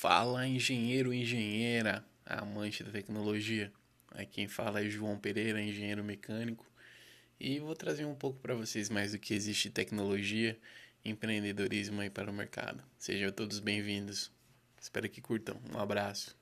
Fala engenheiro, engenheira, amante da tecnologia. Aqui quem fala é João Pereira, engenheiro mecânico, e vou trazer um pouco para vocês mais do que existe tecnologia empreendedorismo aí para o mercado. Sejam todos bem-vindos. Espero que curtam. Um abraço.